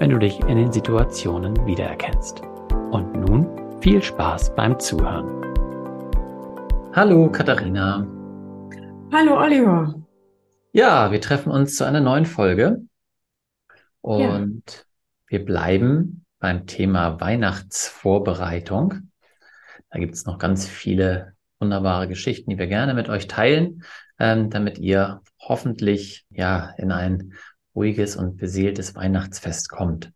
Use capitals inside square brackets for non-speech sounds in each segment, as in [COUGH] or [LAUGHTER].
wenn du dich in den Situationen wiedererkennst. Und nun viel Spaß beim Zuhören. Hallo Katharina. Hallo Oliver. Ja, wir treffen uns zu einer neuen Folge und ja. wir bleiben beim Thema Weihnachtsvorbereitung. Da gibt es noch ganz viele wunderbare Geschichten, die wir gerne mit euch teilen, ähm, damit ihr hoffentlich ja in ein ruhiges und beseeltes Weihnachtsfest kommt.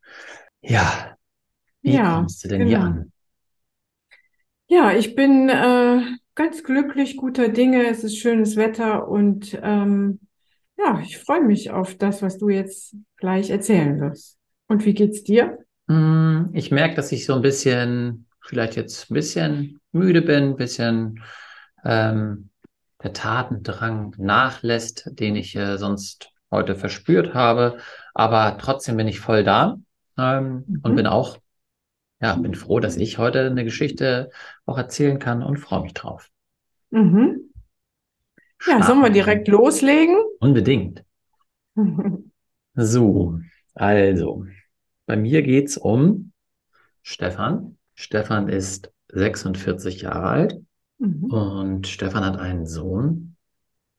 Ja, wie ja, kommst du denn genau. hier an? Ja, ich bin äh, ganz glücklich, guter Dinge. Es ist schönes Wetter und ähm, ja, ich freue mich auf das, was du jetzt gleich erzählen wirst. Und wie geht's dir? Hm, ich merke, dass ich so ein bisschen, vielleicht jetzt ein bisschen müde bin, ein bisschen ähm, der Tatendrang nachlässt, den ich äh, sonst heute verspürt habe. Aber trotzdem bin ich voll da ähm, mhm. und bin auch, ja, bin froh, dass ich heute eine Geschichte auch erzählen kann und freue mich drauf. Mhm. Ja, sollen wir direkt loslegen? Unbedingt. [LAUGHS] so, also, bei mir geht es um Stefan. Stefan ist 46 Jahre alt mhm. und Stefan hat einen Sohn,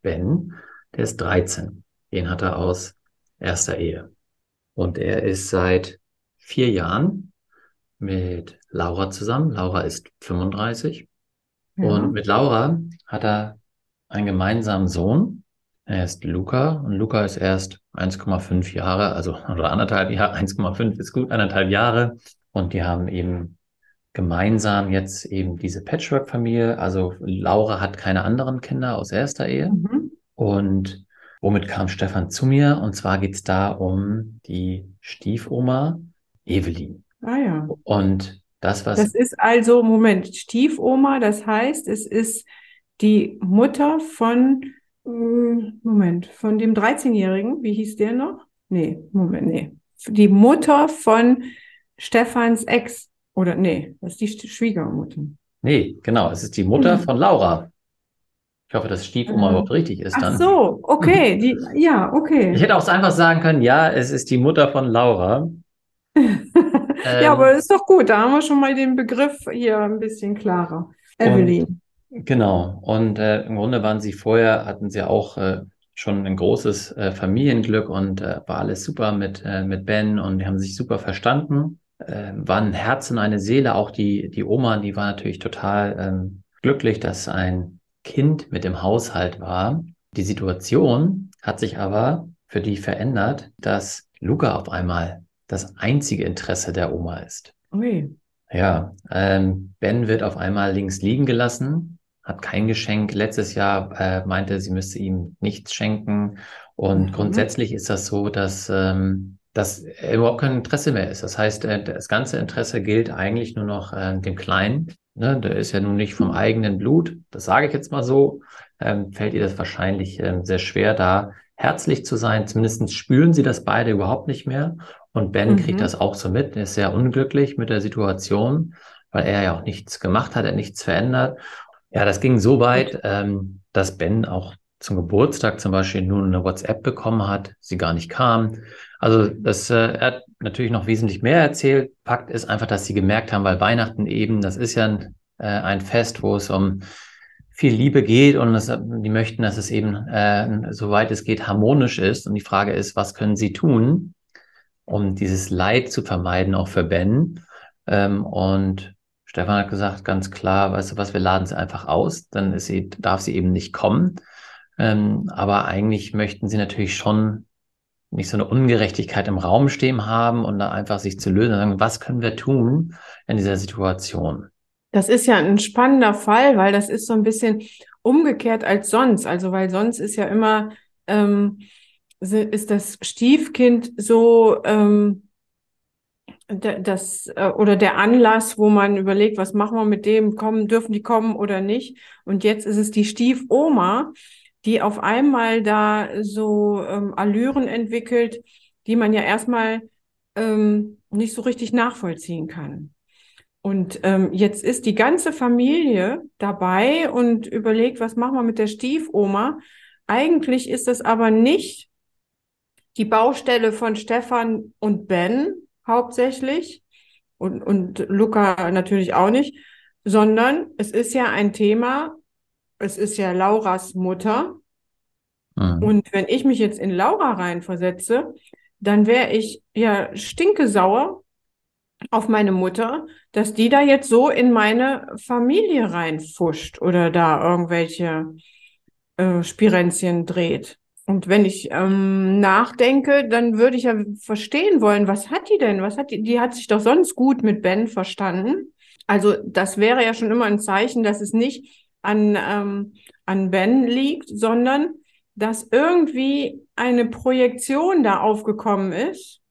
Ben, der ist 13. Den hat er aus erster Ehe. Und er ist seit vier Jahren mit Laura zusammen. Laura ist 35. Ja. Und mit Laura hat er einen gemeinsamen Sohn. Er ist Luca und Luca ist erst 1,5 Jahre, also oder anderthalb Jahre, 1,5 ist gut, anderthalb Jahre. Und die haben eben gemeinsam jetzt eben diese Patchwork-Familie. Also Laura hat keine anderen Kinder aus erster Ehe. Mhm. Und Womit kam Stefan zu mir? Und zwar geht es da um die Stiefoma Evelyn. Ah ja. Und das, was. Das ist also, Moment, Stiefoma, das heißt, es ist die Mutter von, äh, Moment, von dem 13-Jährigen, wie hieß der noch? Nee, Moment, nee. Die Mutter von Stefans Ex. Oder nee, das ist die Schwiegermutter. Nee, genau, es ist die Mutter mhm. von Laura. Ich hoffe, dass Stiefoma überhaupt richtig ist dann. Ach so, okay, die, ja, okay. Ich hätte auch einfach sagen können, ja, es ist die Mutter von Laura. ähm, [LAUGHS] ja, aber ist doch gut, da haben wir schon mal den Begriff hier ein bisschen klarer. Evelyn. Und, genau, und äh, im Grunde waren sie vorher, hatten sie auch äh, schon ein großes äh, Familienglück und äh, war alles super mit, äh, mit Ben und die haben sich super verstanden. Äh, waren ein Herz und eine Seele, auch die, die Oma, die war natürlich total ähm, glücklich, dass ein Kind mit dem Haushalt war. Die Situation hat sich aber für die verändert, dass Luca auf einmal das einzige Interesse der Oma ist. Ui. Ja, ähm, Ben wird auf einmal links liegen gelassen. hat kein Geschenk. Letztes Jahr äh, meinte, sie müsste ihm nichts schenken. Und mhm. grundsätzlich ist das so, dass, ähm, dass er überhaupt kein Interesse mehr ist. Das heißt, äh, das ganze Interesse gilt eigentlich nur noch äh, dem Kleinen. Ne? Der ist ja nun nicht vom eigenen Blut. Das sage ich jetzt mal so. Ähm, fällt ihr das wahrscheinlich ähm, sehr schwer, da herzlich zu sein. Zumindest spüren sie das beide überhaupt nicht mehr. Und Ben mhm. kriegt das auch so mit. Er ist sehr unglücklich mit der Situation, weil er ja auch nichts gemacht hat, er nichts verändert. Ja, das ging so weit, ähm, dass Ben auch zum Geburtstag zum Beispiel nur eine WhatsApp bekommen hat, sie gar nicht kam. Also das, äh, er hat natürlich noch wesentlich mehr erzählt. Fakt ist einfach, dass sie gemerkt haben, weil Weihnachten eben, das ist ja ein, äh, ein Fest, wo es um viel Liebe geht und das, die möchten, dass es eben, äh, soweit es geht, harmonisch ist. Und die Frage ist, was können sie tun, um dieses Leid zu vermeiden, auch für Ben? Ähm, und Stefan hat gesagt, ganz klar, weißt du was, wir laden sie einfach aus, dann ist sie, darf sie eben nicht kommen. Ähm, aber eigentlich möchten sie natürlich schon nicht so eine Ungerechtigkeit im Raum stehen haben und da einfach sich zu lösen und sagen, was können wir tun in dieser Situation? Das ist ja ein spannender Fall, weil das ist so ein bisschen umgekehrt als sonst. Also weil sonst ist ja immer ähm, ist das Stiefkind so ähm, das äh, oder der Anlass, wo man überlegt, was machen wir mit dem, kommen dürfen die kommen oder nicht. Und jetzt ist es die Stiefoma, die auf einmal da so ähm, Allüren entwickelt, die man ja erstmal ähm, nicht so richtig nachvollziehen kann. Und ähm, jetzt ist die ganze Familie dabei und überlegt, was machen wir mit der Stiefoma. Eigentlich ist das aber nicht die Baustelle von Stefan und Ben hauptsächlich und, und Luca natürlich auch nicht, sondern es ist ja ein Thema, es ist ja Lauras Mutter. Mhm. Und wenn ich mich jetzt in Laura reinversetze, dann wäre ich ja stinkesauer, auf meine Mutter, dass die da jetzt so in meine Familie reinfuscht oder da irgendwelche äh, Spirenzchen dreht. Und wenn ich ähm, nachdenke, dann würde ich ja verstehen wollen, was hat die denn? Was hat die? Die hat sich doch sonst gut mit Ben verstanden. Also das wäre ja schon immer ein Zeichen, dass es nicht an, ähm, an Ben liegt, sondern dass irgendwie eine Projektion da aufgekommen ist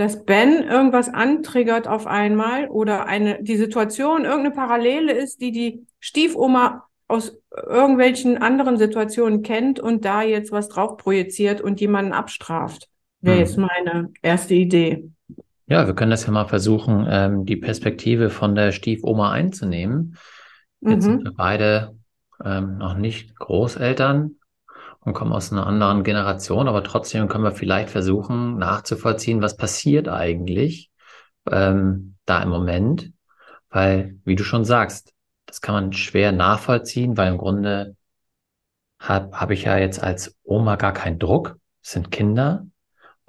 dass Ben irgendwas antriggert auf einmal oder eine, die Situation irgendeine Parallele ist, die die Stiefoma aus irgendwelchen anderen Situationen kennt und da jetzt was drauf projiziert und jemanden abstraft. Wäre hm. jetzt meine erste Idee. Ja, wir können das ja mal versuchen, ähm, die Perspektive von der Stiefoma einzunehmen. Jetzt mhm. sind wir beide ähm, noch nicht Großeltern, und kommen aus einer anderen Generation, aber trotzdem können wir vielleicht versuchen nachzuvollziehen, was passiert eigentlich ähm, da im Moment, weil, wie du schon sagst, das kann man schwer nachvollziehen, weil im Grunde habe hab ich ja jetzt als Oma gar keinen Druck, es sind Kinder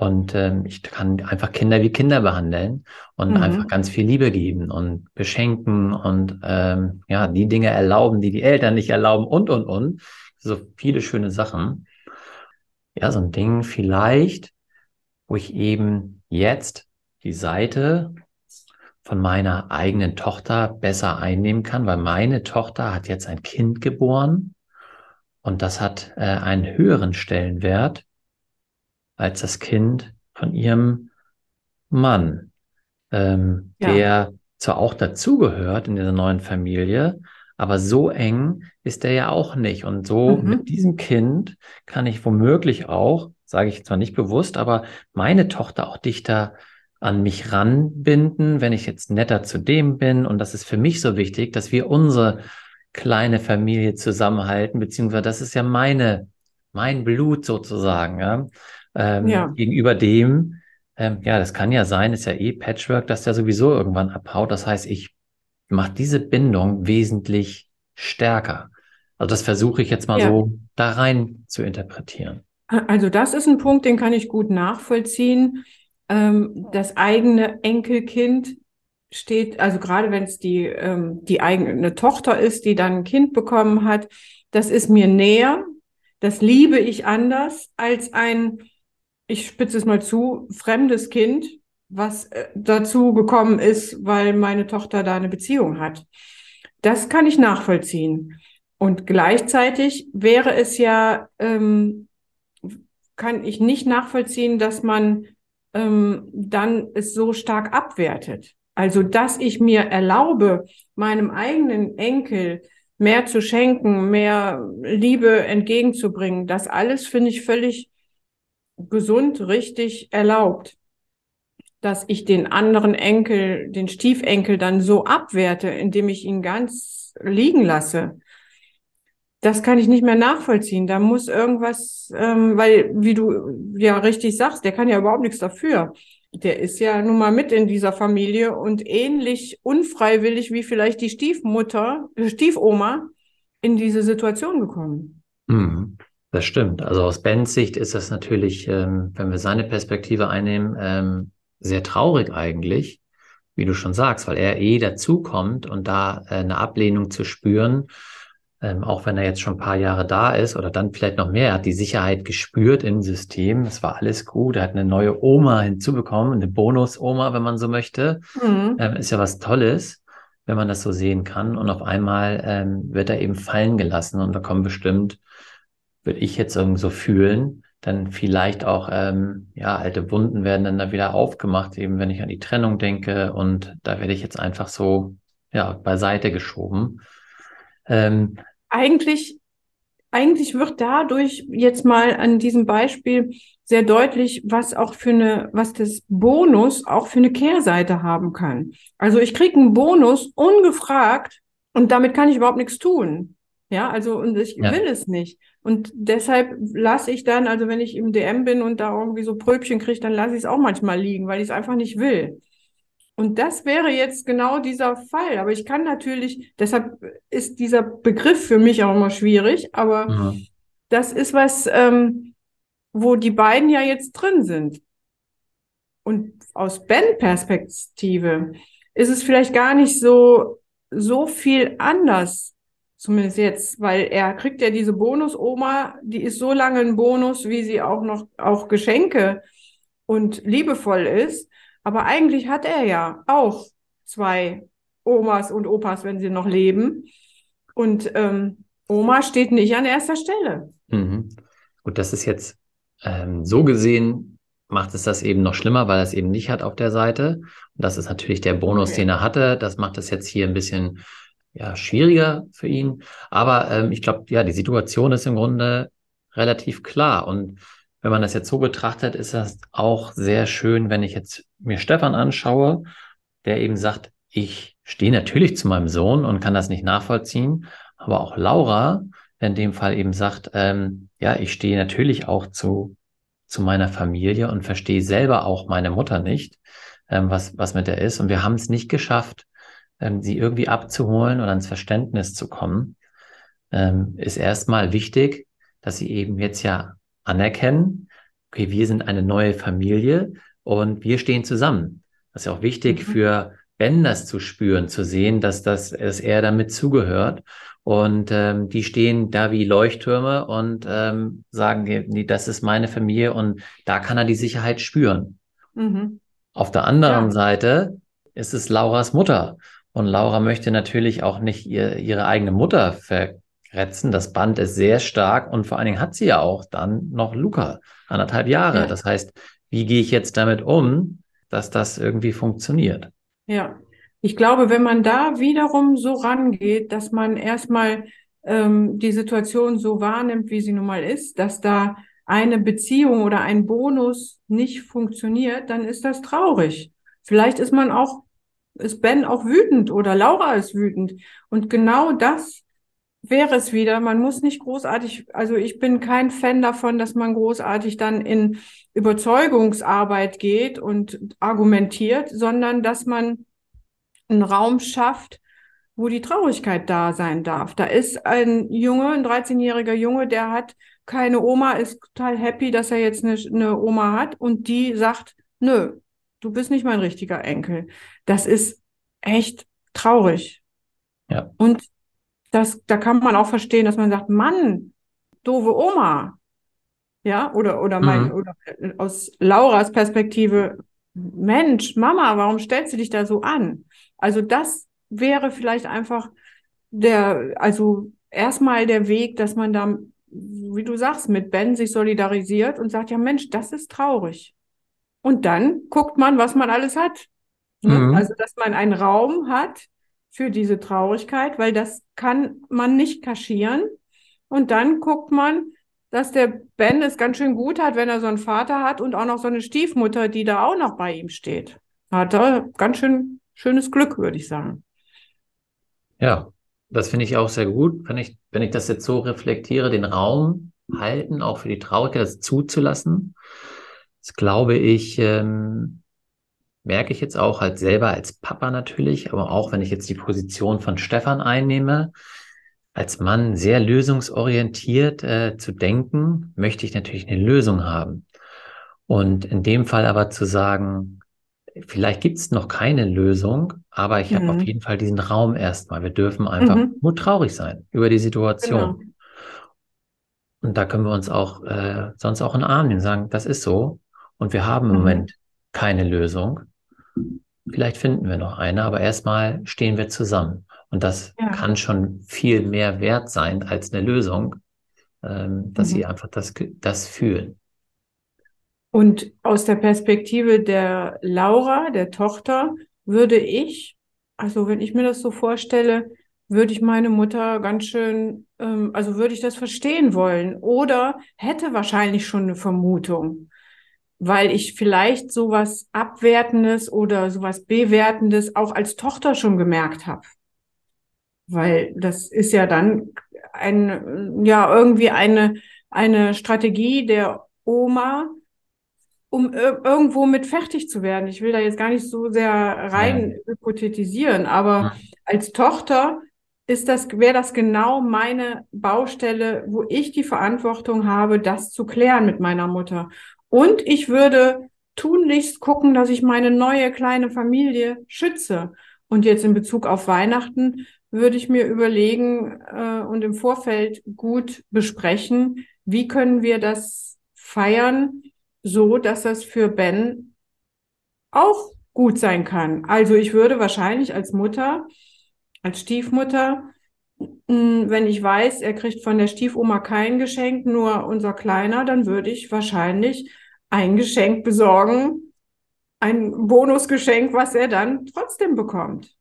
und ähm, ich kann einfach Kinder wie Kinder behandeln und mhm. einfach ganz viel Liebe geben und beschenken und ähm, ja die Dinge erlauben, die die Eltern nicht erlauben und und und so viele schöne Sachen. Ja, so ein Ding vielleicht, wo ich eben jetzt die Seite von meiner eigenen Tochter besser einnehmen kann, weil meine Tochter hat jetzt ein Kind geboren und das hat äh, einen höheren Stellenwert als das Kind von ihrem Mann, ähm, ja. der zwar auch dazugehört in dieser neuen Familie, aber so eng ist er ja auch nicht. Und so mhm. mit diesem Kind kann ich womöglich auch, sage ich zwar nicht bewusst, aber meine Tochter auch dichter an mich ranbinden, wenn ich jetzt netter zu dem bin. Und das ist für mich so wichtig, dass wir unsere kleine Familie zusammenhalten, beziehungsweise das ist ja meine, mein Blut sozusagen, ja, ähm, ja. gegenüber dem, ähm, ja, das kann ja sein, ist ja eh Patchwork, dass der sowieso irgendwann abhaut. Das heißt, ich macht diese Bindung wesentlich stärker. Also das versuche ich jetzt mal ja. so da rein zu interpretieren. Also das ist ein Punkt, den kann ich gut nachvollziehen. Ähm, das eigene Enkelkind steht, also gerade wenn es die, ähm, die eigene Tochter ist, die dann ein Kind bekommen hat, das ist mir näher. Das liebe ich anders als ein, ich spitze es mal zu, fremdes Kind, was äh, dazu gekommen ist, weil meine Tochter da eine Beziehung hat. Das kann ich nachvollziehen. Und gleichzeitig wäre es ja, ähm, kann ich nicht nachvollziehen, dass man ähm, dann es so stark abwertet. Also, dass ich mir erlaube, meinem eigenen Enkel mehr zu schenken, mehr Liebe entgegenzubringen, das alles finde ich völlig gesund, richtig erlaubt. Dass ich den anderen Enkel, den Stiefenkel dann so abwerte, indem ich ihn ganz liegen lasse, das kann ich nicht mehr nachvollziehen. Da muss irgendwas, ähm, weil, wie du ja richtig sagst, der kann ja überhaupt nichts dafür. Der ist ja nun mal mit in dieser Familie und ähnlich unfreiwillig wie vielleicht die Stiefmutter, äh, Stiefoma in diese Situation gekommen. Mhm. Das stimmt. Also aus Bens Sicht ist das natürlich, ähm, wenn wir seine Perspektive einnehmen, ähm, sehr traurig eigentlich, wie du schon sagst, weil er eh dazukommt und da äh, eine Ablehnung zu spüren, ähm, auch wenn er jetzt schon ein paar Jahre da ist oder dann vielleicht noch mehr, er hat die Sicherheit gespürt im System. Es war alles gut. Er hat eine neue Oma hinzubekommen, eine Bonus-Oma, wenn man so möchte. Mhm. Ähm, ist ja was Tolles, wenn man das so sehen kann. Und auf einmal ähm, wird er eben fallen gelassen und da kommen bestimmt, würde ich jetzt irgendwie so fühlen, dann vielleicht auch, ähm, ja, alte Wunden werden dann da wieder aufgemacht, eben wenn ich an die Trennung denke und da werde ich jetzt einfach so, ja, beiseite geschoben. Ähm, eigentlich, eigentlich wird dadurch jetzt mal an diesem Beispiel sehr deutlich, was auch für eine, was das Bonus auch für eine Kehrseite haben kann. Also ich kriege einen Bonus ungefragt und damit kann ich überhaupt nichts tun. Ja, also und ich ja. will es nicht. Und deshalb lasse ich dann, also wenn ich im DM bin und da irgendwie so Pröbchen kriege, dann lasse ich es auch manchmal liegen, weil ich es einfach nicht will. Und das wäre jetzt genau dieser Fall. Aber ich kann natürlich, deshalb ist dieser Begriff für mich auch immer schwierig, aber mhm. das ist was, ähm, wo die beiden ja jetzt drin sind. Und aus Ben-Perspektive ist es vielleicht gar nicht so, so viel anders, zumindest jetzt, weil er kriegt ja diese Bonus-Oma, die ist so lange ein Bonus, wie sie auch noch, auch Geschenke und liebevoll ist. Aber eigentlich hat er ja auch zwei Omas und Opas, wenn sie noch leben. Und ähm, Oma steht nicht an erster Stelle. Mhm. Gut, das ist jetzt ähm, so gesehen, macht es das eben noch schlimmer, weil er es eben nicht hat auf der Seite. Und das ist natürlich der Bonus, okay. den er hatte. Das macht es jetzt hier ein bisschen ja, schwieriger für ihn. Aber ähm, ich glaube, ja, die Situation ist im Grunde relativ klar. Und wenn man das jetzt so betrachtet, ist das auch sehr schön, wenn ich jetzt mir Stefan anschaue, der eben sagt, ich stehe natürlich zu meinem Sohn und kann das nicht nachvollziehen, aber auch Laura, in dem Fall eben sagt, ähm, ja, ich stehe natürlich auch zu, zu meiner Familie und verstehe selber auch meine Mutter nicht, ähm, was, was mit der ist. Und wir haben es nicht geschafft, ähm, sie irgendwie abzuholen oder ins Verständnis zu kommen. Ähm, ist erstmal wichtig, dass sie eben jetzt ja anerkennen, okay, wir sind eine neue Familie und wir stehen zusammen. Das ist ja auch wichtig mhm. für Ben, das zu spüren, zu sehen, dass das, dass er damit zugehört. Und ähm, die stehen da wie Leuchttürme und ähm, sagen, nee, das ist meine Familie und da kann er die Sicherheit spüren. Mhm. Auf der anderen ja. Seite ist es Lauras Mutter. Und Laura möchte natürlich auch nicht ihr, ihre eigene Mutter ver Retzen. Das Band ist sehr stark und vor allen Dingen hat sie ja auch dann noch Luca, anderthalb Jahre. Ja. Das heißt, wie gehe ich jetzt damit um, dass das irgendwie funktioniert? Ja, ich glaube, wenn man da wiederum so rangeht, dass man erstmal ähm, die Situation so wahrnimmt, wie sie nun mal ist, dass da eine Beziehung oder ein Bonus nicht funktioniert, dann ist das traurig. Vielleicht ist man auch, ist Ben auch wütend oder Laura ist wütend. Und genau das wäre es wieder. Man muss nicht großartig, also ich bin kein Fan davon, dass man großartig dann in Überzeugungsarbeit geht und argumentiert, sondern dass man einen Raum schafft, wo die Traurigkeit da sein darf. Da ist ein Junge, ein 13-jähriger Junge, der hat keine Oma, ist total happy, dass er jetzt eine, eine Oma hat und die sagt, nö, du bist nicht mein richtiger Enkel. Das ist echt traurig. Ja. Und das, da kann man auch verstehen, dass man sagt, Mann, doofe Oma. Ja, oder, oder mein, mhm. oder aus Lauras Perspektive, Mensch, Mama, warum stellst du dich da so an? Also das wäre vielleicht einfach der, also erstmal der Weg, dass man da, wie du sagst, mit Ben sich solidarisiert und sagt, ja Mensch, das ist traurig. Und dann guckt man, was man alles hat. Ne? Mhm. Also, dass man einen Raum hat für diese Traurigkeit, weil das kann man nicht kaschieren. Und dann guckt man, dass der Ben es ganz schön gut hat, wenn er so einen Vater hat und auch noch so eine Stiefmutter, die da auch noch bei ihm steht. Hat er ganz schön schönes Glück, würde ich sagen. Ja, das finde ich auch sehr gut, wenn ich, wenn ich das jetzt so reflektiere, den Raum halten, auch für die Traurigkeit, das zuzulassen. Das glaube ich, ähm, merke ich jetzt auch halt selber als Papa natürlich, aber auch wenn ich jetzt die Position von Stefan einnehme, als Mann sehr lösungsorientiert äh, zu denken, möchte ich natürlich eine Lösung haben. Und in dem Fall aber zu sagen, vielleicht gibt es noch keine Lösung, aber ich mhm. habe auf jeden Fall diesen Raum erstmal. Wir dürfen einfach mhm. nur traurig sein über die Situation. Genau. Und da können wir uns auch äh, sonst auch in den Arm nehmen, sagen, das ist so. Und wir haben im mhm. Moment keine Lösung. Vielleicht finden wir noch eine, aber erstmal stehen wir zusammen. Und das ja. kann schon viel mehr wert sein als eine Lösung, ähm, dass mhm. sie einfach das, das fühlen. Und aus der Perspektive der Laura, der Tochter, würde ich, also wenn ich mir das so vorstelle, würde ich meine Mutter ganz schön, ähm, also würde ich das verstehen wollen oder hätte wahrscheinlich schon eine Vermutung, weil ich vielleicht sowas Abwertendes oder sowas Bewertendes auch als Tochter schon gemerkt habe weil das ist ja dann ein, ja, irgendwie eine, eine Strategie der Oma, um irgendwo mit fertig zu werden. Ich will da jetzt gar nicht so sehr rein ja. hypothetisieren, aber ja. als Tochter ist das, wäre das genau meine Baustelle, wo ich die Verantwortung habe, das zu klären mit meiner Mutter. Und ich würde tunlichst gucken, dass ich meine neue kleine Familie schütze. Und jetzt in Bezug auf Weihnachten würde ich mir überlegen äh, und im Vorfeld gut besprechen, wie können wir das feiern, so dass das für Ben auch gut sein kann. Also ich würde wahrscheinlich als Mutter, als Stiefmutter, hm, wenn ich weiß, er kriegt von der Stiefoma kein Geschenk, nur unser Kleiner, dann würde ich wahrscheinlich ein Geschenk besorgen, ein Bonusgeschenk, was er dann trotzdem bekommt.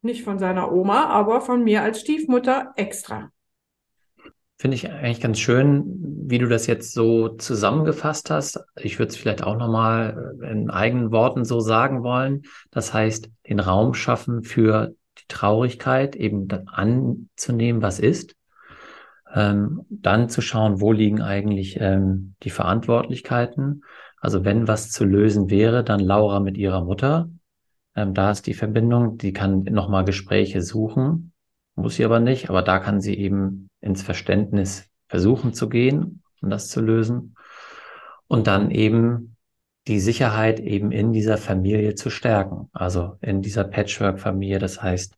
Nicht von seiner Oma, aber von mir als Stiefmutter extra. Finde ich eigentlich ganz schön, wie du das jetzt so zusammengefasst hast. Ich würde es vielleicht auch nochmal in eigenen Worten so sagen wollen. Das heißt, den Raum schaffen für die Traurigkeit, eben anzunehmen, was ist. Ähm, dann zu schauen, wo liegen eigentlich ähm, die Verantwortlichkeiten. Also wenn was zu lösen wäre, dann Laura mit ihrer Mutter ähm, da ist die Verbindung, die kann nochmal Gespräche suchen, muss sie aber nicht, aber da kann sie eben ins Verständnis versuchen zu gehen und das zu lösen. Und dann eben die Sicherheit eben in dieser Familie zu stärken, also in dieser Patchwork-Familie, das heißt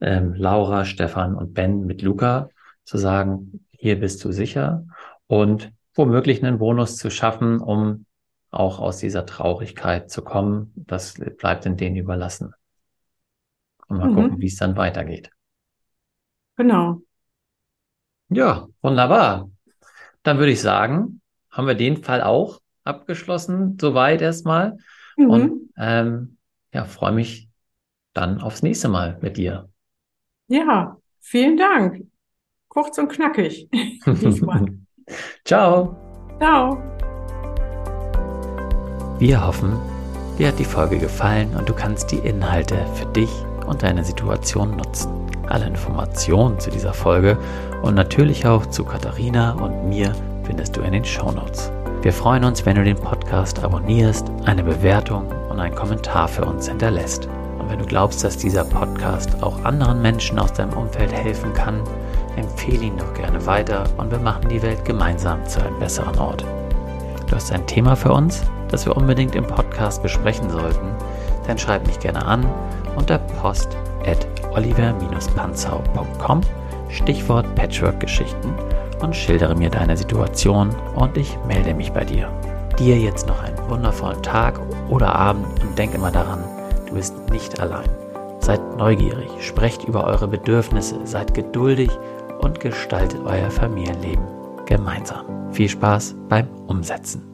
ähm, Laura, Stefan und Ben mit Luca zu sagen, hier bist du sicher und womöglich einen Bonus zu schaffen, um auch aus dieser Traurigkeit zu kommen, das bleibt in denen überlassen. Und mal mhm. gucken, wie es dann weitergeht. Genau. Ja, wunderbar. Dann würde ich sagen, haben wir den Fall auch abgeschlossen, soweit erstmal. Mhm. Und ähm, ja, freue mich dann aufs nächste Mal mit dir. Ja, vielen Dank. Kurz und knackig. [LAUGHS] Ciao. Ciao. Wir hoffen, dir hat die Folge gefallen und du kannst die Inhalte für dich und deine Situation nutzen. Alle Informationen zu dieser Folge und natürlich auch zu Katharina und mir findest du in den Show Notes. Wir freuen uns, wenn du den Podcast abonnierst, eine Bewertung und einen Kommentar für uns hinterlässt. Und wenn du glaubst, dass dieser Podcast auch anderen Menschen aus deinem Umfeld helfen kann, empfehle ihn doch gerne weiter und wir machen die Welt gemeinsam zu einem besseren Ort. Du hast ein Thema für uns? das wir unbedingt im Podcast besprechen sollten, dann schreib mich gerne an unter post at oliver-panzau.com Stichwort Patchwork-Geschichten und schildere mir deine Situation und ich melde mich bei dir. Dir jetzt noch einen wundervollen Tag oder Abend und denk immer daran, du bist nicht allein. Seid neugierig, sprecht über eure Bedürfnisse, seid geduldig und gestaltet euer Familienleben gemeinsam. Viel Spaß beim Umsetzen.